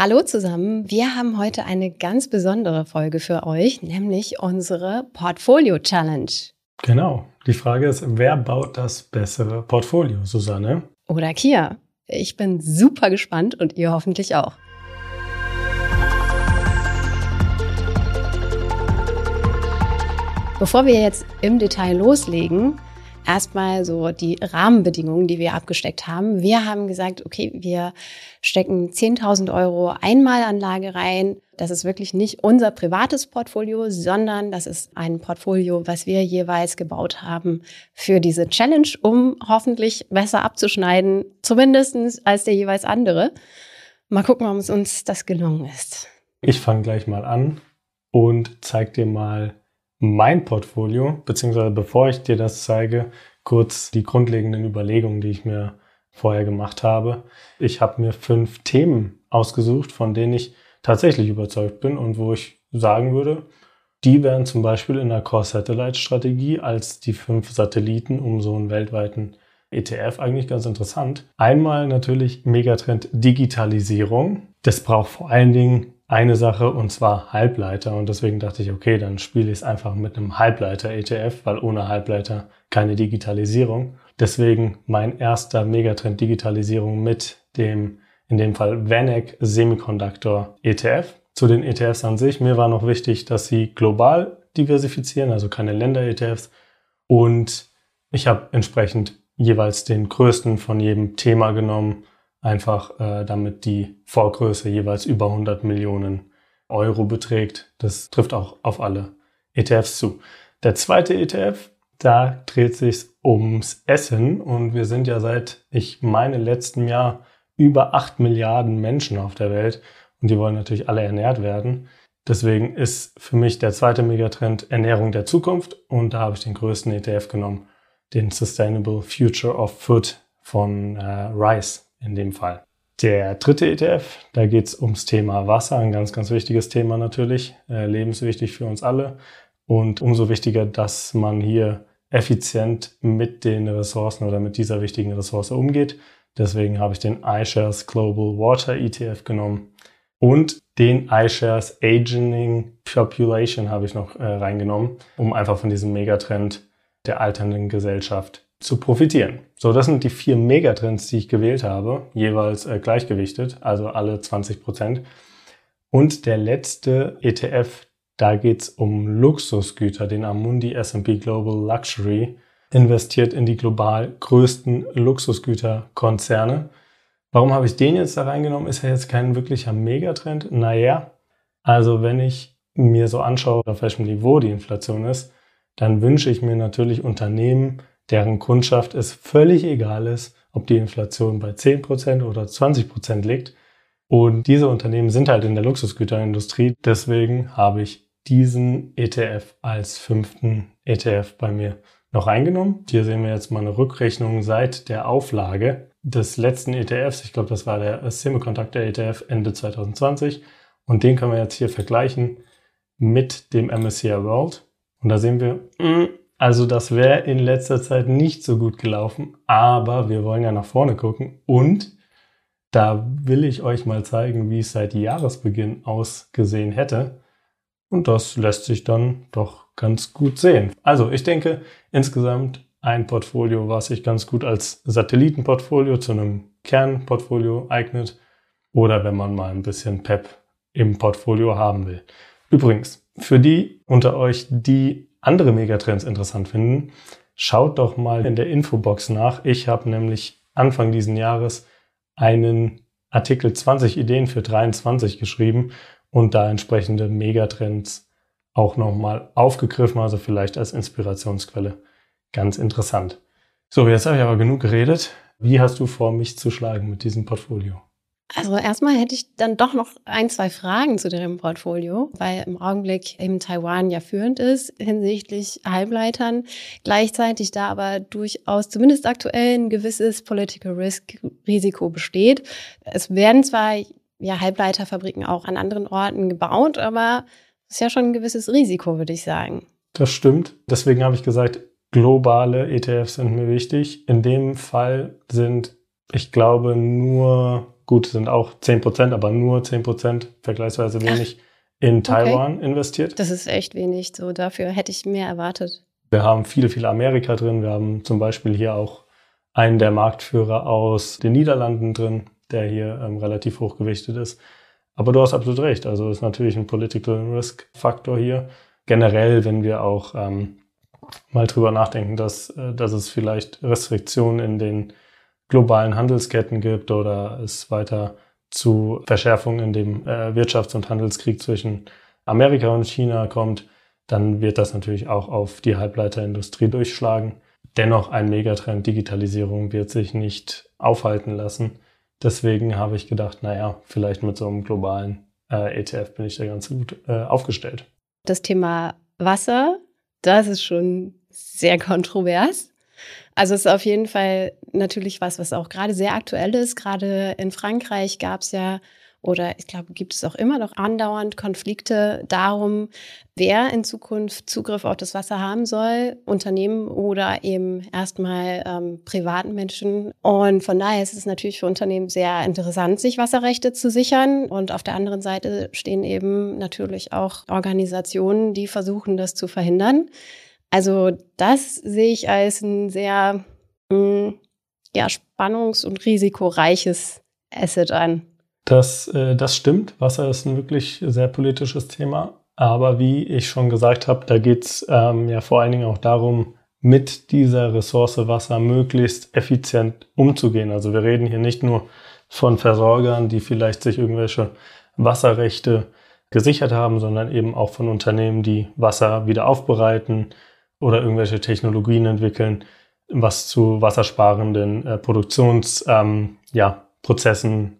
Hallo zusammen, wir haben heute eine ganz besondere Folge für euch, nämlich unsere Portfolio Challenge. Genau, die Frage ist, wer baut das bessere Portfolio, Susanne? Oder Kia. Ich bin super gespannt und ihr hoffentlich auch. Bevor wir jetzt im Detail loslegen, erstmal so die Rahmenbedingungen, die wir abgesteckt haben. Wir haben gesagt, okay, wir stecken 10.000 Euro Einmalanlage rein. Das ist wirklich nicht unser privates Portfolio, sondern das ist ein Portfolio, was wir jeweils gebaut haben für diese Challenge, um hoffentlich besser abzuschneiden, zumindestens als der jeweils andere. Mal gucken, ob es uns das gelungen ist. Ich fange gleich mal an und zeige dir mal mein Portfolio, beziehungsweise bevor ich dir das zeige, kurz die grundlegenden Überlegungen, die ich mir vorher gemacht habe. Ich habe mir fünf Themen ausgesucht, von denen ich tatsächlich überzeugt bin und wo ich sagen würde, die wären zum Beispiel in der Core-Satellite-Strategie als die fünf Satelliten um so einen weltweiten ETF eigentlich ganz interessant. Einmal natürlich Megatrend Digitalisierung. Das braucht vor allen Dingen eine Sache und zwar Halbleiter. Und deswegen dachte ich, okay, dann spiele ich es einfach mit einem Halbleiter-ETF, weil ohne Halbleiter keine Digitalisierung. Deswegen mein erster Megatrend Digitalisierung mit dem, in dem Fall VanEck Semiconductor ETF. Zu den ETFs an sich, mir war noch wichtig, dass sie global diversifizieren, also keine Länder-ETFs. Und ich habe entsprechend jeweils den größten von jedem Thema genommen einfach äh, damit die Vorgröße jeweils über 100 Millionen Euro beträgt. Das trifft auch auf alle ETFs zu. Der zweite ETF, da dreht sich ums Essen und wir sind ja seit, ich meine, letzten Jahr über 8 Milliarden Menschen auf der Welt und die wollen natürlich alle ernährt werden. Deswegen ist für mich der zweite Megatrend Ernährung der Zukunft und da habe ich den größten ETF genommen, den Sustainable Future of Food von äh, Rice in dem Fall. Der dritte ETF, da geht es ums Thema Wasser, ein ganz, ganz wichtiges Thema natürlich, äh, lebenswichtig für uns alle. Und umso wichtiger, dass man hier effizient mit den Ressourcen oder mit dieser wichtigen Ressource umgeht. Deswegen habe ich den iShares Global Water ETF genommen und den iShares Aging Population habe ich noch äh, reingenommen, um einfach von diesem Megatrend der alternden Gesellschaft zu profitieren. So, das sind die vier Megatrends, die ich gewählt habe, jeweils äh, gleichgewichtet, also alle 20 Prozent. Und der letzte ETF, da geht's um Luxusgüter, den Amundi S&P Global Luxury investiert in die global größten Luxusgüterkonzerne. Warum habe ich den jetzt da reingenommen? Ist er jetzt kein wirklicher Megatrend? Naja, also wenn ich mir so anschaue, auf welchem Niveau die Inflation ist, dann wünsche ich mir natürlich Unternehmen, deren Kundschaft es völlig egal ist, ob die Inflation bei 10% oder 20% liegt. Und diese Unternehmen sind halt in der Luxusgüterindustrie. Deswegen habe ich diesen ETF als fünften ETF bei mir noch reingenommen. Hier sehen wir jetzt mal eine Rückrechnung seit der Auflage des letzten ETFs. Ich glaube, das war der Semiconductor ETF Ende 2020. Und den können wir jetzt hier vergleichen mit dem MSCI World. Und da sehen wir, mm, also das wäre in letzter Zeit nicht so gut gelaufen, aber wir wollen ja nach vorne gucken und da will ich euch mal zeigen, wie es seit Jahresbeginn ausgesehen hätte. Und das lässt sich dann doch ganz gut sehen. Also ich denke insgesamt ein Portfolio, was sich ganz gut als Satellitenportfolio zu einem Kernportfolio eignet oder wenn man mal ein bisschen PEP im Portfolio haben will. Übrigens, für die unter euch, die andere Megatrends interessant finden, schaut doch mal in der Infobox nach. Ich habe nämlich Anfang diesen Jahres einen Artikel 20 Ideen für 23 geschrieben und da entsprechende Megatrends auch nochmal aufgegriffen, also vielleicht als Inspirationsquelle. Ganz interessant. So, jetzt habe ich aber genug geredet. Wie hast du vor, mich zu schlagen mit diesem Portfolio? Also erstmal hätte ich dann doch noch ein, zwei Fragen zu dem Portfolio, weil im Augenblick eben Taiwan ja führend ist hinsichtlich Halbleitern, gleichzeitig da aber durchaus zumindest aktuell ein gewisses Political Risk Risiko besteht. Es werden zwar ja Halbleiterfabriken auch an anderen Orten gebaut, aber es ist ja schon ein gewisses Risiko, würde ich sagen. Das stimmt. Deswegen habe ich gesagt, globale ETFs sind mir wichtig. In dem Fall sind, ich glaube, nur gut, sind auch 10 Prozent, aber nur 10 Prozent, vergleichsweise wenig, in Taiwan okay. investiert. Das ist echt wenig. So dafür hätte ich mehr erwartet. Wir haben viel, viel Amerika drin. Wir haben zum Beispiel hier auch einen der Marktführer aus den Niederlanden drin, der hier ähm, relativ hochgewichtet ist. Aber du hast absolut recht. Also ist natürlich ein Political Risk Faktor hier. Generell, wenn wir auch ähm, mal drüber nachdenken, dass, äh, dass es vielleicht Restriktionen in den globalen Handelsketten gibt oder es weiter zu Verschärfungen in dem äh, Wirtschafts- und Handelskrieg zwischen Amerika und China kommt, dann wird das natürlich auch auf die Halbleiterindustrie durchschlagen. Dennoch ein Megatrend Digitalisierung wird sich nicht aufhalten lassen. Deswegen habe ich gedacht, naja, vielleicht mit so einem globalen äh, ETF bin ich da ganz gut äh, aufgestellt. Das Thema Wasser, das ist schon sehr kontrovers. Also es ist auf jeden Fall natürlich was, was auch gerade sehr aktuell ist. Gerade in Frankreich gab es ja oder ich glaube, gibt es auch immer noch andauernd Konflikte darum, wer in Zukunft Zugriff auf das Wasser haben soll, Unternehmen oder eben erstmal ähm, privaten Menschen. Und von daher ist es natürlich für Unternehmen sehr interessant, sich Wasserrechte zu sichern. Und auf der anderen Seite stehen eben natürlich auch Organisationen, die versuchen, das zu verhindern. Also das sehe ich als ein sehr mh, mm, ja, spannungs- und risikoreiches Asset an. Das, äh, das stimmt. Wasser ist ein wirklich sehr politisches Thema. Aber wie ich schon gesagt habe, da geht es ähm, ja vor allen Dingen auch darum, mit dieser Ressource Wasser möglichst effizient umzugehen. Also wir reden hier nicht nur von Versorgern, die vielleicht sich irgendwelche Wasserrechte gesichert haben, sondern eben auch von Unternehmen, die Wasser wieder aufbereiten oder irgendwelche Technologien entwickeln, was zu wassersparenden äh, Produktions, ähm, ja,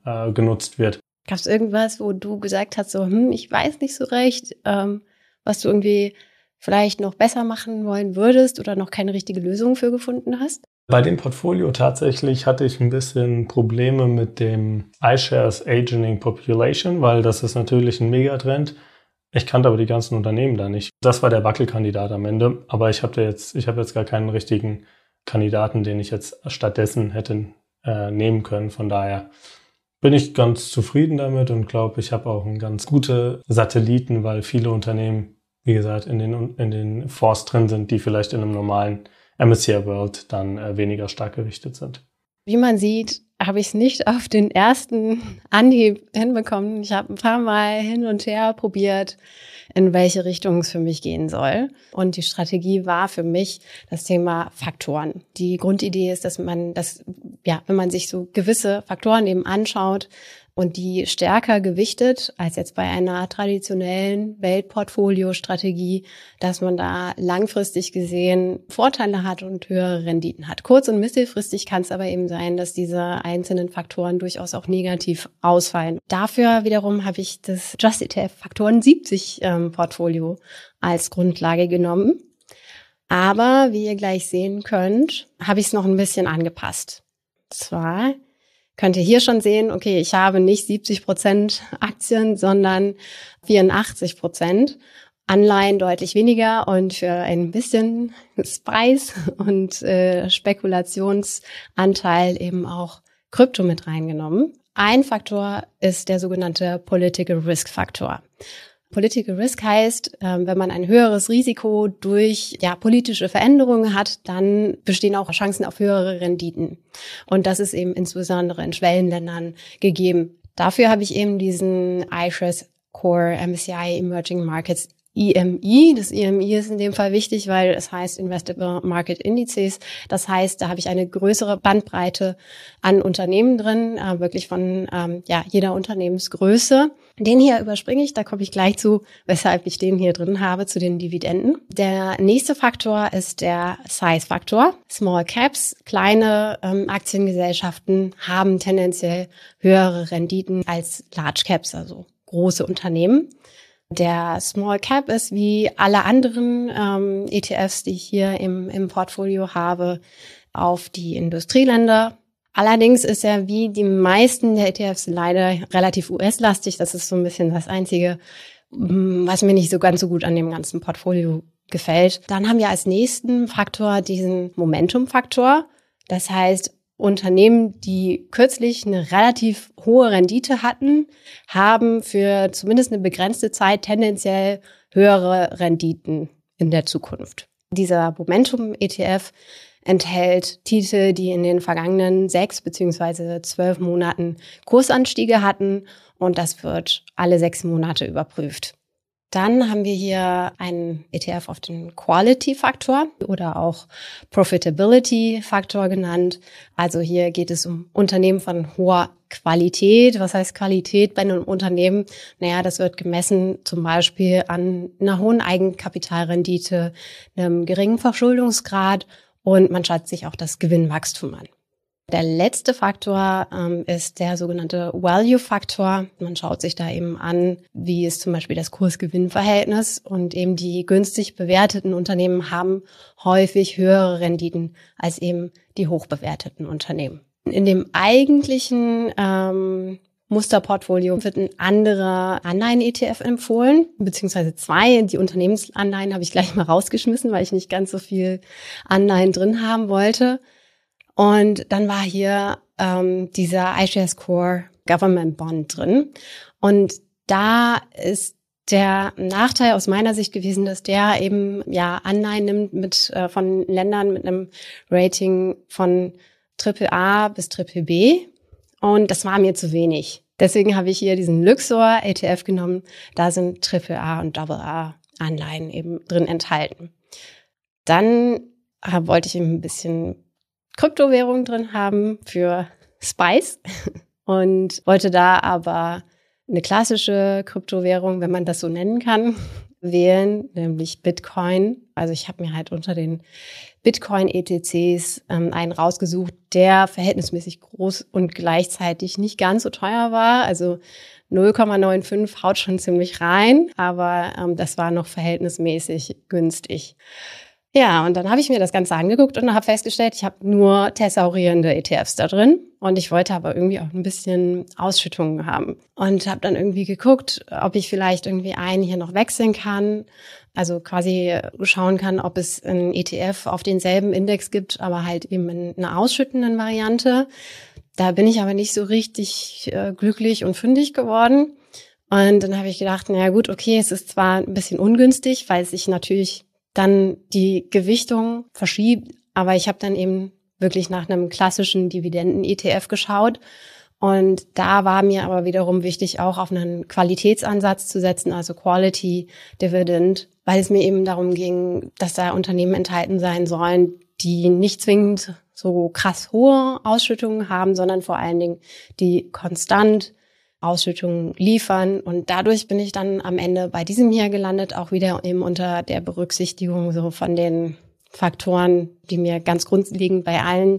äh, genutzt wird. Gab es irgendwas, wo du gesagt hast, so, hm, ich weiß nicht so recht, ähm, was du irgendwie vielleicht noch besser machen wollen würdest oder noch keine richtige Lösung für gefunden hast? Bei dem Portfolio tatsächlich hatte ich ein bisschen Probleme mit dem iShares Aging Population, weil das ist natürlich ein Megatrend. Ich kannte aber die ganzen Unternehmen da nicht. Das war der Wackelkandidat am Ende, aber ich habe jetzt, ich jetzt gar keinen richtigen Kandidaten, den ich jetzt stattdessen hätte äh, nehmen können. Von daher bin ich ganz zufrieden damit und glaube, ich habe auch einen ganz gute Satelliten, weil viele Unternehmen, wie gesagt, in den, in den Fonds drin sind, die vielleicht in einem normalen MSCI World dann äh, weniger stark gewichtet sind. Wie man sieht, habe ich es nicht auf den ersten Anhieb hinbekommen. Ich habe ein paar Mal hin und her probiert, in welche Richtung es für mich gehen soll. Und die Strategie war für mich das Thema Faktoren. Die Grundidee ist, dass man das, ja, wenn man sich so gewisse Faktoren eben anschaut, und die stärker gewichtet als jetzt bei einer traditionellen Weltportfolio-Strategie, dass man da langfristig gesehen Vorteile hat und höhere Renditen hat. Kurz- und mittelfristig kann es aber eben sein, dass diese einzelnen Faktoren durchaus auch negativ ausfallen. Dafür wiederum habe ich das Just ETF Faktoren 70 ähm, Portfolio als Grundlage genommen. Aber wie ihr gleich sehen könnt, habe ich es noch ein bisschen angepasst. Zwar könnt ihr hier schon sehen, okay, ich habe nicht 70 Prozent Aktien, sondern 84 Prozent. Anleihen deutlich weniger und für ein bisschen Preis und äh, Spekulationsanteil eben auch Krypto mit reingenommen. Ein Faktor ist der sogenannte Political Risk Faktor. Political Risk heißt, ähm, wenn man ein höheres Risiko durch ja, politische Veränderungen hat, dann bestehen auch Chancen auf höhere Renditen. Und das ist eben insbesondere in Schwellenländern gegeben. Dafür habe ich eben diesen iShares Core MSCI Emerging Markets IMI. Das IMI ist in dem Fall wichtig, weil es heißt Investable Market Indices. Das heißt, da habe ich eine größere Bandbreite an Unternehmen drin, äh, wirklich von ähm, ja, jeder Unternehmensgröße. Den hier überspringe ich, da komme ich gleich zu, weshalb ich den hier drin habe, zu den Dividenden. Der nächste Faktor ist der Size-Faktor. Small Caps, kleine ähm, Aktiengesellschaften haben tendenziell höhere Renditen als Large Caps, also große Unternehmen. Der Small Cap ist wie alle anderen ähm, ETFs, die ich hier im, im Portfolio habe, auf die Industrieländer. Allerdings ist er wie die meisten der ETFs leider relativ US-lastig. Das ist so ein bisschen das Einzige, mm, was mir nicht so ganz so gut an dem ganzen Portfolio gefällt. Dann haben wir als nächsten Faktor diesen Momentum-Faktor. Das heißt, Unternehmen, die kürzlich eine relativ hohe Rendite hatten, haben für zumindest eine begrenzte Zeit tendenziell höhere Renditen in der Zukunft. Dieser Momentum-ETF enthält Titel, die in den vergangenen sechs beziehungsweise zwölf Monaten Kursanstiege hatten und das wird alle sechs Monate überprüft. Dann haben wir hier einen ETF auf den Quality-Faktor oder auch Profitability-Faktor genannt. Also hier geht es um Unternehmen von hoher Qualität. Was heißt Qualität bei einem Unternehmen? Naja, das wird gemessen zum Beispiel an einer hohen Eigenkapitalrendite, einem geringen Verschuldungsgrad und man schaut sich auch das Gewinnwachstum an. Der letzte Faktor ähm, ist der sogenannte Value-Faktor. Man schaut sich da eben an, wie ist zum Beispiel das Kurs-Gewinn-Verhältnis und eben die günstig bewerteten Unternehmen haben häufig höhere Renditen als eben die hochbewerteten Unternehmen. In dem eigentlichen ähm, Musterportfolio wird ein anderer Anleihen-ETF empfohlen, beziehungsweise zwei. Die Unternehmensanleihen habe ich gleich mal rausgeschmissen, weil ich nicht ganz so viel Anleihen drin haben wollte. Und dann war hier ähm, dieser iShares Core Government Bond drin. Und da ist der Nachteil aus meiner Sicht gewesen, dass der eben ja Anleihen nimmt mit äh, von Ländern mit einem Rating von Triple A bis Triple B. Und das war mir zu wenig. Deswegen habe ich hier diesen Luxor ETF genommen. Da sind Triple A und Double A Anleihen eben drin enthalten. Dann äh, wollte ich eben ein bisschen Kryptowährung drin haben für Spice und wollte da aber eine klassische Kryptowährung, wenn man das so nennen kann, wählen, nämlich Bitcoin. Also ich habe mir halt unter den Bitcoin-ETCs ähm, einen rausgesucht, der verhältnismäßig groß und gleichzeitig nicht ganz so teuer war. Also 0,95 haut schon ziemlich rein, aber ähm, das war noch verhältnismäßig günstig. Ja, und dann habe ich mir das Ganze angeguckt und habe festgestellt, ich habe nur thesaurierende ETFs da drin. Und ich wollte aber irgendwie auch ein bisschen Ausschüttungen haben. Und habe dann irgendwie geguckt, ob ich vielleicht irgendwie einen hier noch wechseln kann. Also quasi schauen kann, ob es einen ETF auf denselben Index gibt, aber halt eben in einer ausschüttenden Variante. Da bin ich aber nicht so richtig äh, glücklich und fündig geworden. Und dann habe ich gedacht, na gut, okay, es ist zwar ein bisschen ungünstig, weil es sich natürlich dann die Gewichtung verschiebt. Aber ich habe dann eben wirklich nach einem klassischen Dividenden-ETF geschaut. Und da war mir aber wiederum wichtig, auch auf einen Qualitätsansatz zu setzen, also Quality Dividend, weil es mir eben darum ging, dass da Unternehmen enthalten sein sollen, die nicht zwingend so krass hohe Ausschüttungen haben, sondern vor allen Dingen die konstant Ausschüttungen liefern. Und dadurch bin ich dann am Ende bei diesem hier gelandet, auch wieder eben unter der Berücksichtigung so von den Faktoren, die mir ganz grundlegend bei allen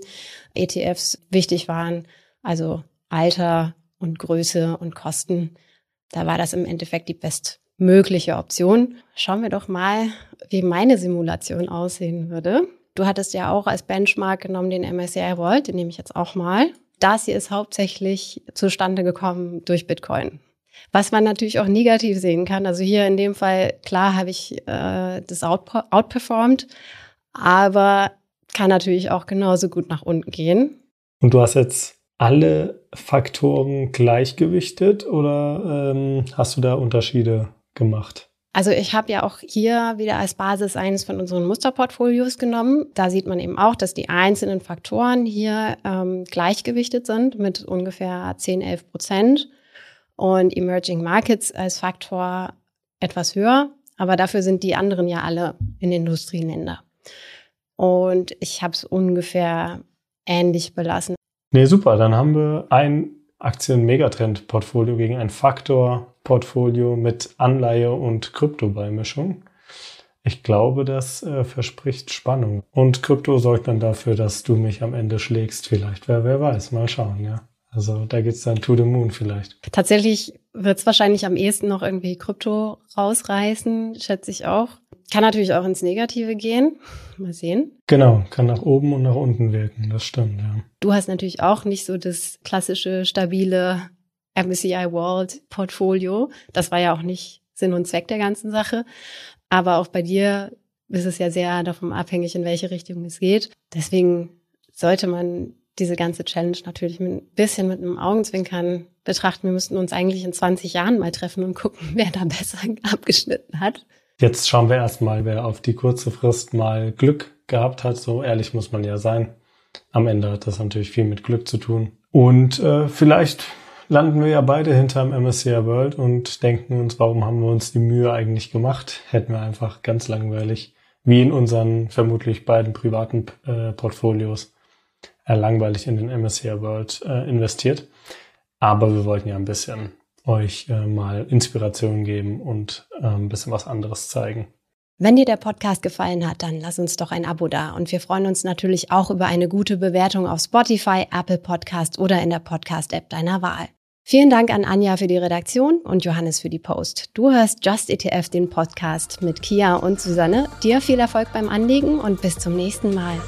ETFs wichtig waren. Also Alter und Größe und Kosten. Da war das im Endeffekt die bestmögliche Option. Schauen wir doch mal, wie meine Simulation aussehen würde. Du hattest ja auch als Benchmark genommen den MSCI World, den nehme ich jetzt auch mal. Das hier ist hauptsächlich zustande gekommen durch Bitcoin. Was man natürlich auch negativ sehen kann. Also hier in dem Fall, klar habe ich äh, das out outperformed, aber kann natürlich auch genauso gut nach unten gehen. Und du hast jetzt alle Faktoren gleichgewichtet oder ähm, hast du da Unterschiede gemacht? Also ich habe ja auch hier wieder als Basis eines von unseren Musterportfolios genommen. Da sieht man eben auch, dass die einzelnen Faktoren hier ähm, gleichgewichtet sind mit ungefähr 10, 11 Prozent und Emerging Markets als Faktor etwas höher. Aber dafür sind die anderen ja alle in Industrieländer. Und ich habe es ungefähr ähnlich belassen. Nee, super. Dann haben wir ein Aktien-Megatrend-Portfolio gegen ein Faktor-Portfolio mit Anleihe und Kryptobeimischung. Ich glaube, das äh, verspricht Spannung. Und Krypto sorgt dann dafür, dass du mich am Ende schlägst, vielleicht. Wer, wer weiß, mal schauen, ja. Also da geht's dann to the moon vielleicht. Tatsächlich wird's wahrscheinlich am ehesten noch irgendwie Krypto rausreißen, schätze ich auch. Kann natürlich auch ins Negative gehen. Mal sehen. Genau, kann nach oben und nach unten wirken. Das stimmt, ja. Du hast natürlich auch nicht so das klassische, stabile MSCI World Portfolio. Das war ja auch nicht Sinn und Zweck der ganzen Sache. Aber auch bei dir ist es ja sehr davon abhängig, in welche Richtung es geht. Deswegen sollte man diese ganze Challenge natürlich ein bisschen mit einem Augenzwinkern betrachten. Wir müssten uns eigentlich in 20 Jahren mal treffen und gucken, wer da besser abgeschnitten hat. Jetzt schauen wir erstmal, wer auf die kurze Frist mal Glück gehabt hat. So ehrlich muss man ja sein. Am Ende hat das natürlich viel mit Glück zu tun. Und äh, vielleicht landen wir ja beide hinterm MSCI World und denken uns, warum haben wir uns die Mühe eigentlich gemacht? Hätten wir einfach ganz langweilig, wie in unseren vermutlich beiden privaten äh, Portfolios, äh, langweilig in den MSCI World äh, investiert. Aber wir wollten ja ein bisschen euch äh, mal Inspiration geben und äh, ein bisschen was anderes zeigen. Wenn dir der Podcast gefallen hat, dann lass uns doch ein Abo da. Und wir freuen uns natürlich auch über eine gute Bewertung auf Spotify, Apple Podcast oder in der Podcast-App deiner Wahl. Vielen Dank an Anja für die Redaktion und Johannes für die Post. Du hörst Just ETF, den Podcast mit Kia und Susanne. Dir viel Erfolg beim Anlegen und bis zum nächsten Mal.